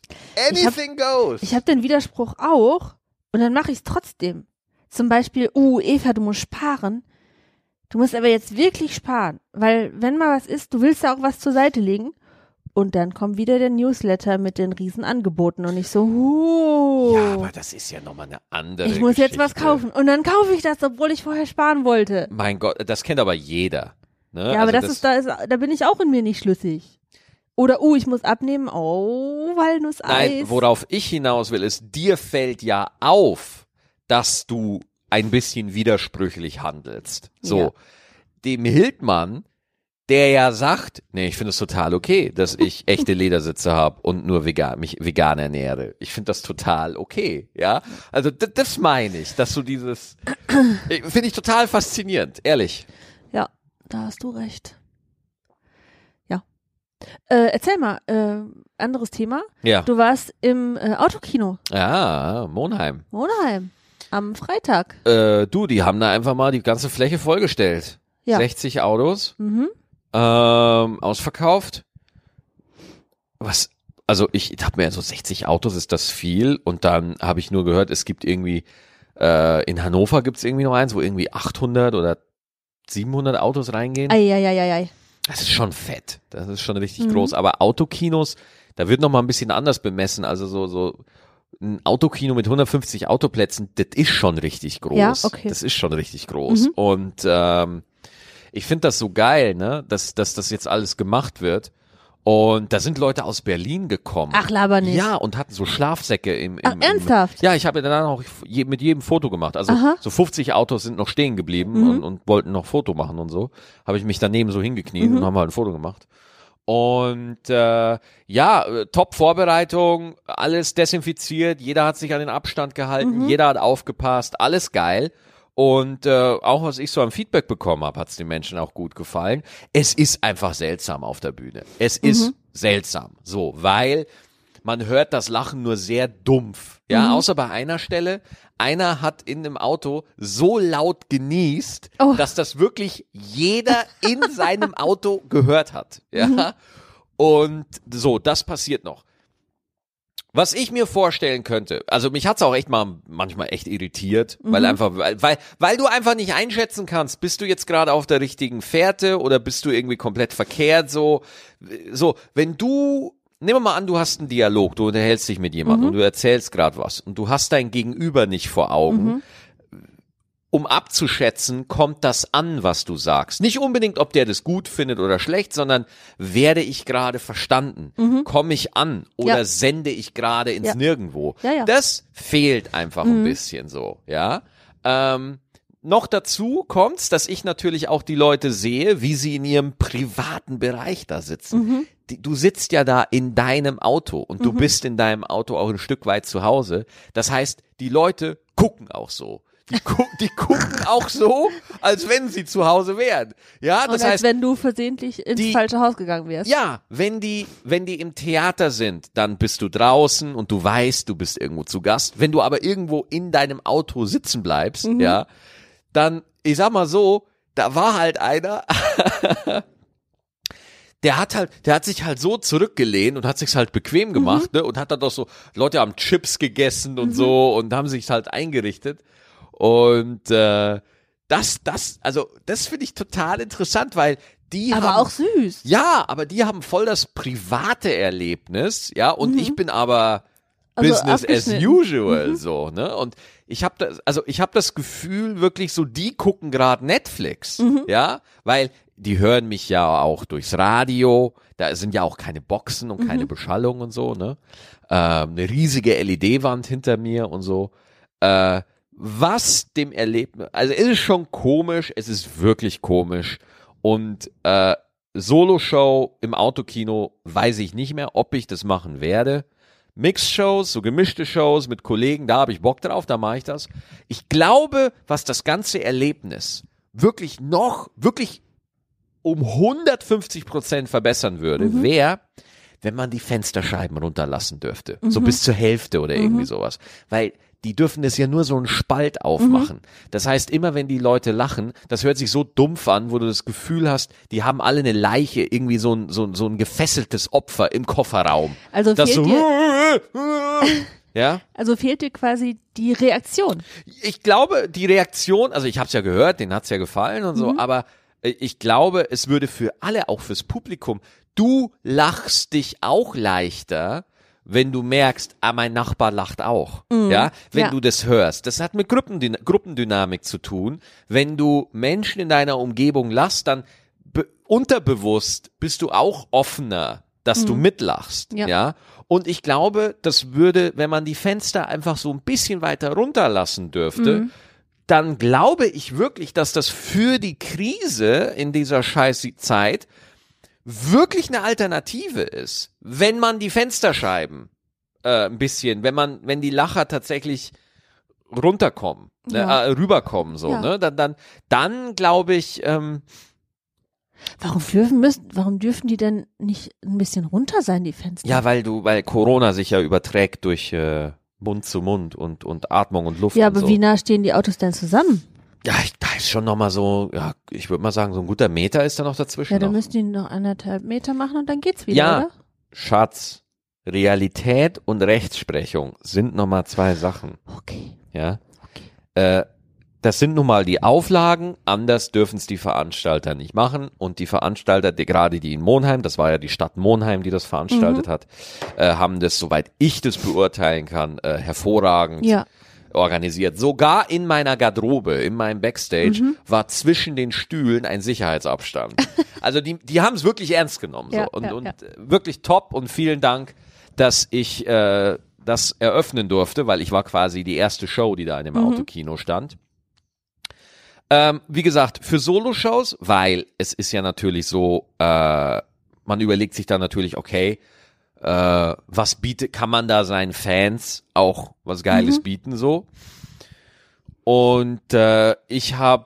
Anything goes. Ich habe den Widerspruch auch und dann mache ich es trotzdem. Zum Beispiel, uh, Eva, du musst sparen. Du musst aber jetzt wirklich sparen, weil wenn mal was ist, du willst ja auch was zur Seite legen Und dann kommt wieder der Newsletter mit den Riesenangeboten und ich so, huh, Ja, aber das ist ja nochmal eine andere ich muss jetzt was Geschichte. kaufen. Und dann kaufe ich das, obwohl ich vorher sparen wollte. Mein Gott, das kennt aber jeder. Ne? Ja, aber Also das, ist, da ist, da bin ich auch in mir nicht schlüssig. Oder, uh, ich muss abnehmen, oh, Walnusseis. Nein, worauf ich hinaus will, ist, dir fällt ja auf, dass du ein bisschen widersprüchlich handelst. So. Ja. Dem Hildmann, der ja sagt, nee, ich finde es total okay, dass ich (laughs) echte Ledersitze habe und nur vegan, mich vegan ernähre. Ich finde das total okay, ja. Also das, meine ich, dass du dieses, (coughs) äh, finde ich total faszinierend, ehrlich. Ja, da hast du recht. Äh, erzähl mal, äh, anderes Thema. Ja. Du warst im äh, Autokino, Ja, Monheim. Monheim, am Freitag. Äh, du, die haben da einfach mal die ganze Fläche vollgestellt. Ja. 60 Autos. Mhm. ähm, ausverkauft. Was, also ich habe mir so 60 Autos, ist das viel? Und dann habe ich nur gehört, es gibt irgendwie, äh, in Hannover gibt's irgendwie noch eins, wo irgendwie 800 oder 700 Autos reingehen. Eieieiei. Das ist schon fett. Das ist schon richtig Mhm. groß. Aber Autokinos, da wird noch mal ein bisschen anders bemessen. Also so, so ein Autokino mit 150 Autoplätzen, das ist schon richtig groß. Ja, okay. Das ist schon richtig groß. Mhm. Und ähm, ich finde das so geil, ne, dass, dass das jetzt alles gemacht wird. Und da sind Leute aus Berlin gekommen. Ach, laber nicht. Ja, und hatten so Schlafsäcke im, im Ach, im- ernsthaft? Ja, ich habe dann auch je, mit jedem Foto gemacht. Also Aha. so 50 Autos sind noch stehen geblieben Mhm. und, und wollten noch Foto machen und so. Habe ich mich daneben so hingekniet Mhm. und haben halt ein Foto gemacht. Und äh, ja, äh, Top-Vorbereitung, alles desinfiziert, jeder hat sich an den Abstand gehalten, Mhm. jeder hat aufgepasst, alles geil. Und äh, auch was ich so am Feedback bekommen habe, hat es den Menschen auch gut gefallen. Es ist einfach seltsam auf der Bühne. Es Mhm. ist seltsam. So, weil man hört das Lachen nur sehr dumpf. Ja, Mhm. außer bei einer Stelle. Einer hat in dem Auto so laut genießt, Oh. dass das wirklich jeder in seinem (laughs) Auto gehört hat. Ja. Mhm. Und so, das passiert noch. Was ich mir vorstellen könnte, also mich hat's auch echt mal manchmal echt irritiert, weil einfach, weil, weil, weil du einfach nicht einschätzen kannst, bist du jetzt gerade auf der richtigen Fährte oder bist du irgendwie komplett verkehrt so, so, wenn du, nehmen wir mal an, du hast einen Dialog, du unterhältst dich mit jemandem und du erzählst gerade was und du hast dein Gegenüber nicht vor Augen, um abzuschätzen, kommt das an, was du sagst. Nicht unbedingt, ob der das gut findet oder schlecht, sondern werde ich gerade verstanden? Komme ich an oder Ja. sende ich gerade ins Ja. Nirgendwo? Ja. Das fehlt einfach ein bisschen so, ja. Ähm, noch dazu kommt's, dass ich natürlich auch die Leute sehe, wie sie in ihrem privaten Bereich da sitzen. Die, du sitzt ja da in deinem Auto und du bist in deinem Auto auch ein Stück weit zu Hause. Das heißt, die Leute gucken auch so. Die, gu die gucken auch so, als wenn sie zu Hause wären. Ja, Und das als heißt, wenn du versehentlich ins die- falsche Haus gegangen wärst. ja, wenn die, wenn die im Theater sind, dann bist du draußen und du weißt, du bist irgendwo zu Gast. Wenn du aber irgendwo in deinem Auto sitzen bleibst, ja, dann, ich sag mal so, da war halt einer, (laughs) der hat halt, der hat sich halt so zurückgelehnt und hat sich's halt bequem gemacht, ne, und hat dann doch so, Leute haben Chips gegessen und so und haben sich halt eingerichtet und, äh, das, das, also, das finde ich total interessant, weil die Aber haben, auch süß. ja, aber die haben voll das private Erlebnis, ja, und ich bin aber Mhm. Also Business as usual, so, ne? Und ich habe das, also ich habe das Gefühl wirklich so, die gucken gerade Netflix, Mhm. ja, weil die hören mich ja auch durchs Radio, da sind ja auch keine Boxen und Mhm. keine Beschallung und so, ne? Ähm, eine riesige LED-Wand hinter mir und so. Äh, was dem Erlebnis, also es ist schon komisch, es ist wirklich komisch und äh, Solo-Show im Autokino weiß ich nicht mehr, ob ich das machen werde. Mix-Shows, so gemischte Shows mit Kollegen, da habe ich Bock drauf, da mache ich das. Ich glaube, was das ganze Erlebnis wirklich noch, wirklich um 150 Prozent verbessern würde, wäre, wenn man die Fensterscheiben runterlassen dürfte. So bis zur Hälfte oder irgendwie sowas. Weil die dürfen das ja nur so einen Spalt aufmachen. Das heißt, immer wenn die Leute lachen, das hört sich so dumpf an, wo du das Gefühl hast, die haben alle eine Leiche, irgendwie so ein, so ein, so ein gefesseltes Opfer im Kofferraum. Also Das fehlt so, dir, (laughs) ja? also fehlt dir quasi die Reaktion. ich glaube, die Reaktion, also ich habe es ja gehört, denen hat's ja gefallen und so, aber äh, ich glaube, es würde für alle, auch fürs Publikum, du lachst dich auch leichter, wenn du merkst, ah, mein Nachbar lacht auch. Ja, wenn Ja. du das hörst. Das hat mit Gruppendyn Gruppendynamik zu tun. Wenn du Menschen in deiner Umgebung lachst, dann be unterbewusst bist du auch offener, dass du mitlachst. Ja. ja. Und ich glaube, das würde, wenn man die Fenster einfach so ein bisschen weiter runterlassen dürfte, dann glaube ich wirklich, dass das für die Krise in dieser scheiß Zeit wirklich eine Alternative ist, wenn man die Fensterscheiben äh, ein bisschen, wenn man, wenn die Lacher tatsächlich runterkommen, ne, Ja. äh, rüberkommen, so, Ja. ne, dann, dann, dann glaube ich, ähm, Warum dürfen müssen, warum dürfen die denn nicht ein bisschen runter sein, die Fenster? ja, weil du, weil Corona sich ja überträgt durch äh, Mund zu Mund und und Atmung und Luft Ja, aber so. wie nah stehen die Autos denn zusammen? Ja, ich, da ist schon noch mal so, ja, ich würde mal sagen, so ein guter Meter ist da noch dazwischen. Ja, dann noch. müssen die noch anderthalb Meter machen und dann geht's wieder, Ja. oder? Schatz, Realität und Rechtsprechung sind noch mal zwei Sachen. Okay. Ja, äh, das sind nun mal die Auflagen. Anders dürfen es die Veranstalter nicht machen. Und die Veranstalter, die, gerade die in Monheim, das war ja die Stadt Monheim, die das veranstaltet Mhm. hat, äh, haben das, soweit ich das beurteilen kann, äh, hervorragend Ja. Organisiert. Sogar in meiner Garderobe, in meinem Backstage, Mhm. war zwischen den Stühlen ein Sicherheitsabstand. (laughs) also die, die haben es wirklich ernst genommen. So. Ja, und ja, und ja. äh, wirklich top und vielen Dank, dass ich äh, das eröffnen durfte, weil ich war quasi die erste Show, die da in dem Mhm. Autokino stand. Ähm, wie gesagt, für Solo-Shows, weil es ist ja natürlich so, äh, man überlegt sich dann natürlich, okay, äh, was bietet, kann man da seinen Fans auch was Geiles bieten so? Und äh, ich habe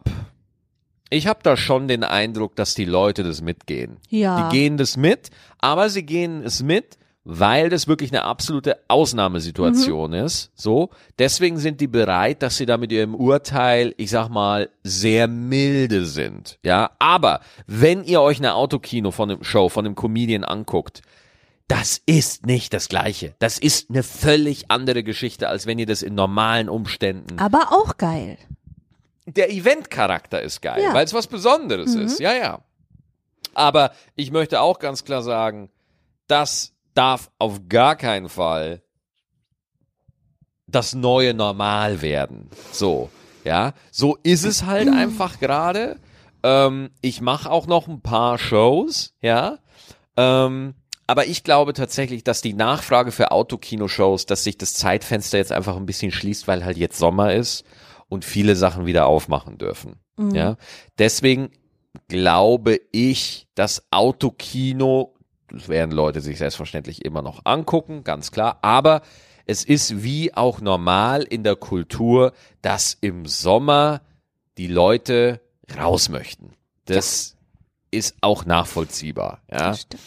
ich hab da schon den Eindruck, dass die Leute das mitgehen. Ja. Die gehen das mit, aber sie gehen es mit, weil das wirklich eine absolute Ausnahmesituation Mhm. ist. So, deswegen sind die bereit, dass sie da mit ihrem Urteil, ich sag mal, sehr milde sind. Ja, aber wenn ihr euch eine Autokino von einem Show von einem Comedian anguckt, das ist nicht das Gleiche. Das ist eine völlig andere Geschichte, als wenn ihr das in normalen Umständen Aber auch geil. der Eventcharakter ist geil, Ja. weil es was Besonderes ist. Ja, ja. Aber ich möchte auch ganz klar sagen, das darf auf gar keinen Fall das neue Normal werden. So, ja. So ist es halt einfach gerade. Ähm, ich mache auch noch ein paar Shows, ja. Ähm, aber ich glaube tatsächlich, dass die Nachfrage für Autokino-Shows, dass sich das Zeitfenster jetzt einfach ein bisschen schließt, weil halt jetzt Sommer ist und viele Sachen wieder aufmachen dürfen. Ja, deswegen glaube ich, dass Autokino, das werden Leute sich selbstverständlich immer noch angucken, ganz klar, aber es ist wie auch normal in der Kultur, dass im Sommer die Leute raus möchten. Das ist auch nachvollziehbar. Ja? Stimmt.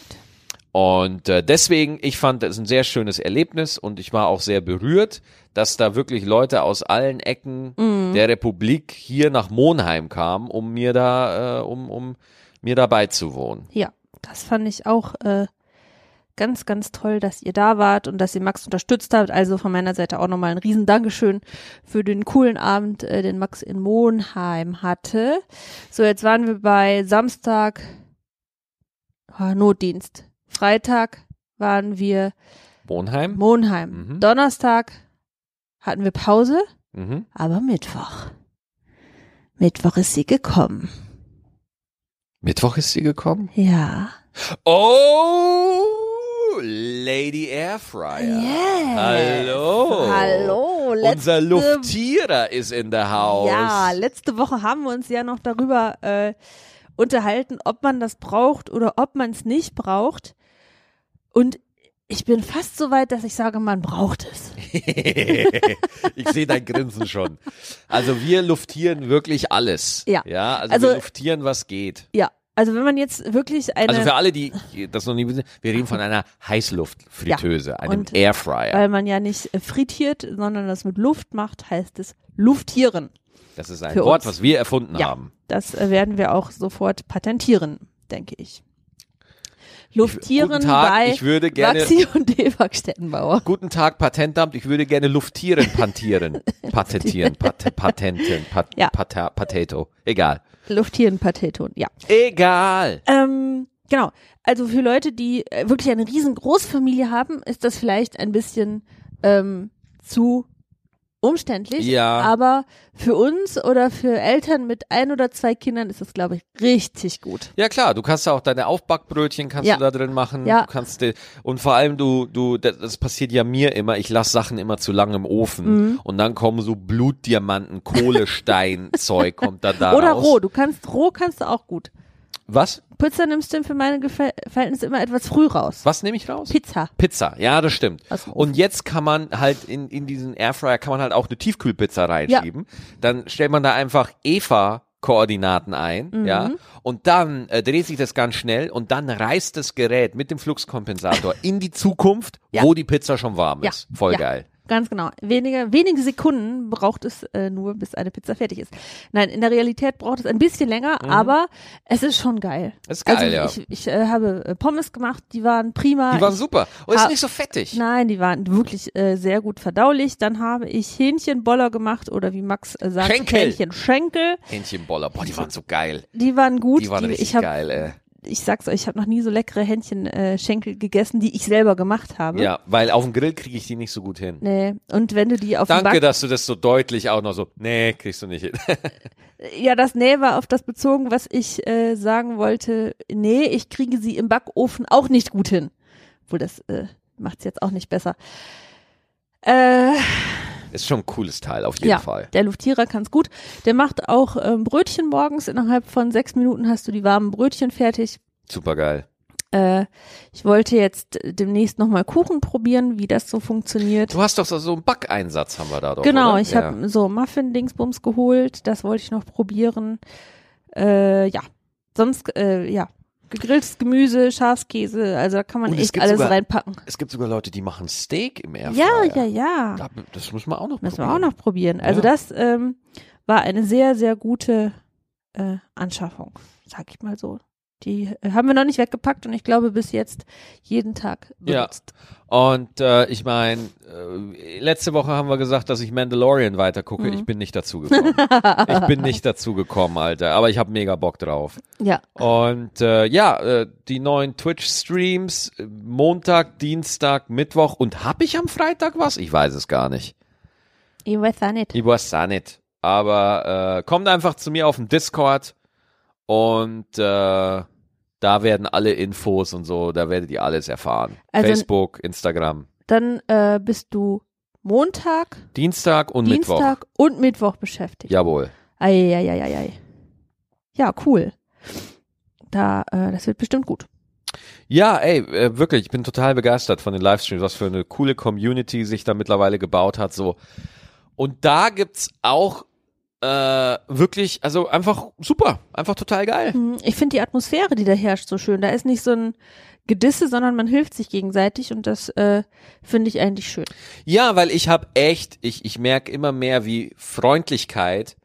Und äh, deswegen, ich fand es ein sehr schönes Erlebnis und ich war auch sehr berührt, dass da wirklich Leute aus allen Ecken der Republik hier nach Monheim kamen, um mir da, äh, um, um mir da beizuwohnen. Ja, das fand ich auch äh, ganz, ganz toll, dass ihr da wart und dass ihr Max unterstützt habt. Also von meiner Seite auch nochmal ein riesen Dankeschön für den coolen Abend, äh, den Max in Monheim hatte. So, jetzt waren wir bei Samstag ah, Notdienst. Freitag waren wir Monheim? Monheim. Mhm. Donnerstag hatten wir Pause, Mhm. aber Mittwoch. Mittwoch ist sie gekommen. Mittwoch ist sie gekommen? Ja. Oh, Lady Airfryer. Yes. Hallo. Hallo. Unser letzte- Lufttierer ist in der Haus. Ja, letzte Woche haben wir uns ja noch darüber äh, unterhalten, ob man das braucht oder ob man es nicht braucht. Und ich bin fast so weit, dass ich sage, man braucht es. (laughs) ich sehe dein Grinsen schon. Also wir luftieren wirklich alles. Ja. Ja, also, Also- wir luftieren, was geht. Ja, also wenn man jetzt wirklich eine, Also für alle, die das noch nie wissen, wir reden von einer Heißluftfritteuse, einem und- Airfryer. weil man ja nicht frittiert, sondern das mit Luft macht, heißt es Luftieren. Das ist ein Wort, uns. was wir erfunden Ja. haben. Das werden wir auch sofort patentieren, denke ich. Luftieren Guten Tag, bei ich würde gerne- Maxi (laughs) und Eva Stettenbauer. Guten Tag, Patentamt. Ich würde gerne luftieren, pantieren, (laughs) patentieren, pat patenten, pat Ja. pata Potato. Egal. Luftieren-Pateton, ja. Egal. Ähm, genau. Also für Leute, die äh, wirklich eine riesen Großfamilie haben, ist das vielleicht ein bisschen ähm, zu umständlich. Ja. Aber für uns oder für Eltern mit ein oder zwei Kindern ist das, glaube ich, richtig gut. Ja klar, du kannst ja auch deine Aufbackbrötchen kannst Ja. du da drin machen. Ja. Du kannst und vor allem du du das, passiert ja mir immer, ich lasse Sachen immer zu lange im Ofen Mhm. und dann kommen so Blutdiamanten, Kohlestein Zeug kommt da da (laughs) oder raus. roh. Du kannst roh kannst du auch gut. Was? Pizza nimmst du für meine Verhältnisse immer etwas früh raus. Was nehme ich raus? Pizza. Pizza, ja, das stimmt. Und jetzt kann man halt in, in diesen Airfryer kann man halt auch eine Tiefkühlpizza reinschieben. Dann stellt man da einfach Eva Koordinaten ein, Mhm. ja, und dann äh, dreht sich das ganz schnell und dann reißt das Gerät mit dem Fluxkompensator (laughs) in die Zukunft, Ja. wo die Pizza schon warm Ja. ist. Voll Ja. geil. Ganz genau. Wenige, wenige Sekunden braucht es äh, nur, bis eine Pizza fertig ist. Nein, in der Realität braucht es ein bisschen länger, aber es ist schon geil. Mhm. Ist geil, also ja. ich, ich äh, habe äh, Pommes gemacht, die waren prima. Die waren ich, super. Und ist ha- nicht so fettig. Nein, die waren wirklich äh, sehr gut verdaulich. Dann habe ich Hähnchenboller gemacht oder wie Max äh, sagt, Schenkel. Hähnchenschenkel. Hähnchenboller, boah, die waren so geil. Die waren gut. Die waren richtig ich hab, geil, ey. Ich sag's euch, ich habe noch nie so leckere Hähnchenschenkel äh, gegessen, die ich selber gemacht habe. Ja, weil auf dem Grill kriege ich die nicht so gut hin. Nee. Und wenn du die auf dem Danke, Back dass du das so deutlich auch noch so, nee, kriegst du nicht hin. (laughs) Ja, das Nee war auf das bezogen, was ich äh, sagen wollte. Nee, ich kriege sie im Backofen auch nicht gut hin. Obwohl, das äh, macht's jetzt auch nicht besser. Äh, Ist schon ein cooles Teil, auf jeden ja, Fall. der Luftierer kann's gut. Der macht auch ähm, Brötchen morgens. Innerhalb von sechs Minuten hast du die warmen Brötchen fertig. Super geil. Äh, ich wollte jetzt demnächst nochmal Kuchen probieren, wie das so funktioniert. Du hast doch so so einen Backeinsatz, haben wir da doch. Genau, oder? ich ja. habe so Muffin-Dingsbums geholt, das wollte ich noch probieren. Äh, ja, sonst, äh, ja, gegrilltes Gemüse, Schafskäse, also da kann man echt alles sogar- reinpacken. Es gibt sogar Leute, die machen Steak im Airfryer. Ja, ja, ja, Da, das muss man auch noch müssen wir probieren. auch noch probieren. Also Ja. das ähm, war eine sehr, sehr gute äh, Anschaffung, sag ich mal so. Die äh, haben wir noch nicht weggepackt und ich glaube bis jetzt jeden Tag Ja. benutzt. Und äh, ich meine, äh, letzte Woche haben wir gesagt, dass ich Mandalorian weiter gucke. Mhm. Ich bin nicht dazu gekommen. (laughs) ich bin nicht dazu gekommen, Alter. Aber ich habe mega Bock drauf. Ja, Und äh, ja, äh, die neuen Twitch-Streams, äh, Montag, Dienstag, Mittwoch und hab ich am Freitag was? Ich weiß es gar nicht. ich weiß auch nicht. Ich weiß auch nicht. Aber kommt einfach zu mir auf den Discord und äh, da werden alle Infos und so, da werdet ihr alles erfahren. Also- Facebook, Instagram. Dann äh, bist du Montag, Dienstag und Mittwoch. Dienstag und Mittwoch beschäftigt. Jawohl. Eieieiei. Ja, cool. Da, äh, das wird bestimmt gut. Ja, ey, äh, wirklich, ich bin total begeistert von den Livestreams, was für eine coole Community sich da mittlerweile gebaut hat, so. Und da gibt's auch äh, wirklich, also einfach super, einfach total geil. Hm, Ich finde die Atmosphäre, die da herrscht, so schön. Da ist nicht so ein Gedisse, sondern man hilft sich gegenseitig und das äh, finde ich eigentlich schön. Ja, weil ich habe echt, ich, ich merke immer mehr, wie Freundlichkeit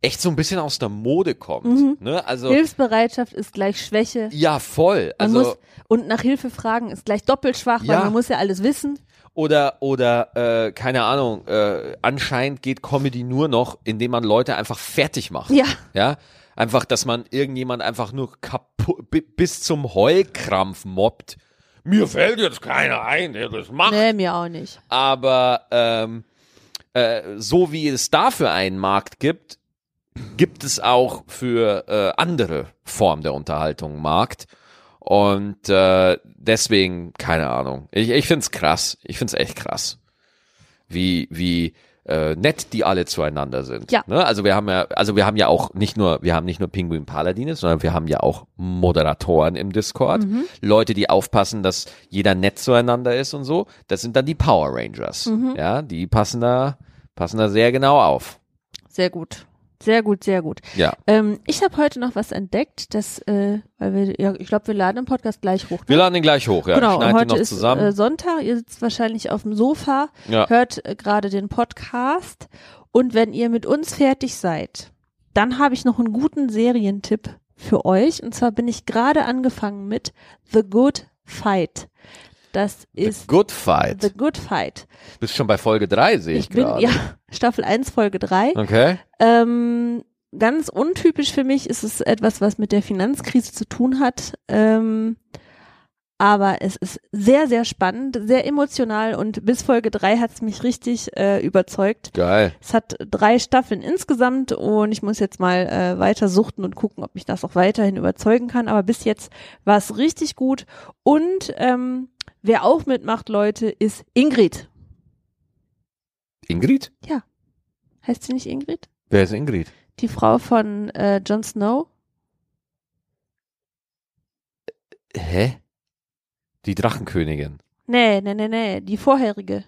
echt so ein bisschen aus der Mode kommt. Mhm. Ne? Also, Hilfsbereitschaft ist gleich Schwäche. ja, voll. Man Also, muss, und nach Hilfe fragen ist gleich doppelt schwach, Ja. weil man muss ja alles wissen. Oder, oder, äh, keine Ahnung, äh, anscheinend geht Comedy nur noch, indem man Leute einfach fertig macht. Ja. Ja, einfach, dass man irgendjemand einfach nur kaputt, bi- bis zum Heulkrampf mobbt. Mir fällt jetzt keiner ein, der das macht. Nee, mir auch nicht. Aber ähm, äh, so wie es dafür einen Markt gibt, gibt es auch für äh, andere Formen der Unterhaltung einen Markt. Und äh, deswegen, keine Ahnung. Ich, ich find's krass. Ich find's echt krass. Wie, wie äh, nett die alle zueinander sind. Ja. Ne? Also wir haben ja, also wir haben ja auch nicht nur, wir haben nicht nur Pinguin Paladines, sondern wir haben ja auch Moderatoren im Discord. Leute, die aufpassen, dass jeder nett zueinander ist und so. Das sind dann die Power Rangers. Ja, die passen da, passen da sehr genau auf. Sehr gut. Sehr gut, sehr gut. Ja. Ähm, ich habe heute noch was entdeckt, das, äh, weil wir, ja, ich glaube, wir laden den Podcast gleich hoch. Ne? Wir laden den gleich hoch, ja. genau, und heute ist. Äh, Sonntag, ihr sitzt wahrscheinlich auf dem Sofa, ja. hört äh, gerade den Podcast und wenn ihr mit uns fertig seid, dann habe ich noch einen guten Serientipp für euch und zwar bin ich gerade angefangen mit The Good Fight. Das The ist Good Fight. The Good Fight. Bist schon bei Folge 3, sehe ich, Ich bin, gerade. ja, (laughs) Staffel 1, Folge 3. Okay. Ähm, ganz untypisch für mich. Es ist etwas, was mit der Finanzkrise zu tun hat. Ähm, aber es ist sehr, sehr spannend, sehr emotional und bis Folge drei hat es mich richtig äh, überzeugt. Geil. Es hat drei Staffeln insgesamt und ich muss jetzt mal äh, weiter suchten und gucken, ob mich das auch weiterhin überzeugen kann. Aber bis jetzt war es richtig gut. Und ähm, wer auch mitmacht, Leute, ist Ingrid. Ingrid? Heißt sie nicht Ingrid? Wer ist Ingrid? Die Frau von äh, Jon Snow? Hä? Die Drachenkönigin. Nee, nee, nee, nee, die vorherige.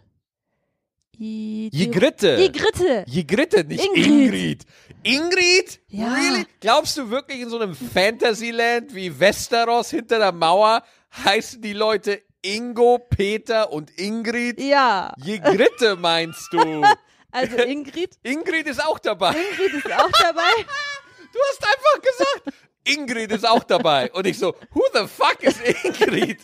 Die, die, Jigritte. Jigritte. Jigritte, nicht Ingrid. Ingrid. Ingrid? Ja. Really? Glaubst du wirklich in so einem Fantasyland wie Westeros hinter der Mauer heißen die Leute Ingo, Peter und Ingrid? Ja, Jigritte meinst du? (laughs) also Ingrid. (laughs) Ingrid ist auch dabei. Ingrid ist auch dabei. (laughs) Du hast einfach gesagt, Ingrid ist auch dabei. Und ich so, who the fuck is Ingrid?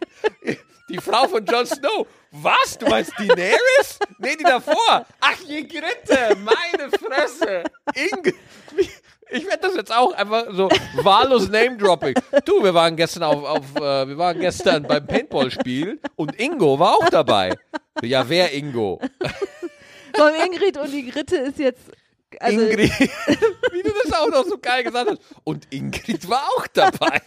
Die Frau von Jon Snow. Was? Du meinst Daenerys? Nee, die davor. Ach, Jigritte, meine Fresse. Ingrid. Ich werde das jetzt auch einfach so wahllos Name-Dropping. Du, wir waren gestern auf, auf äh, wir waren gestern beim Paintball-Spiel und Ingo war auch dabei. Ja, wer Ingo? Komm, Ingrid und die Gritte ist jetzt. Also, Ingrid, (laughs) wie du das auch noch so geil gesagt hast. Und Ingrid war auch dabei.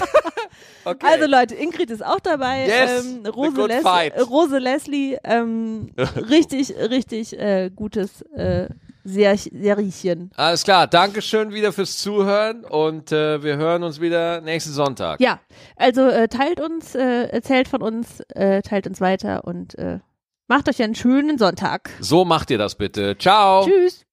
(laughs) okay. also Leute, Ingrid ist auch dabei. Yes, ähm, Rose, Les Rose Leslie, ähm, (laughs) richtig, richtig äh, gutes äh, Ser Seriechen. Alles klar, Dankeschön wieder fürs Zuhören und äh, wir hören uns wieder nächsten Sonntag. Ja, also äh, teilt uns, äh, erzählt von uns, äh, teilt uns weiter und äh, macht euch einen schönen Sonntag. So macht ihr das bitte. Ciao. Tschüss.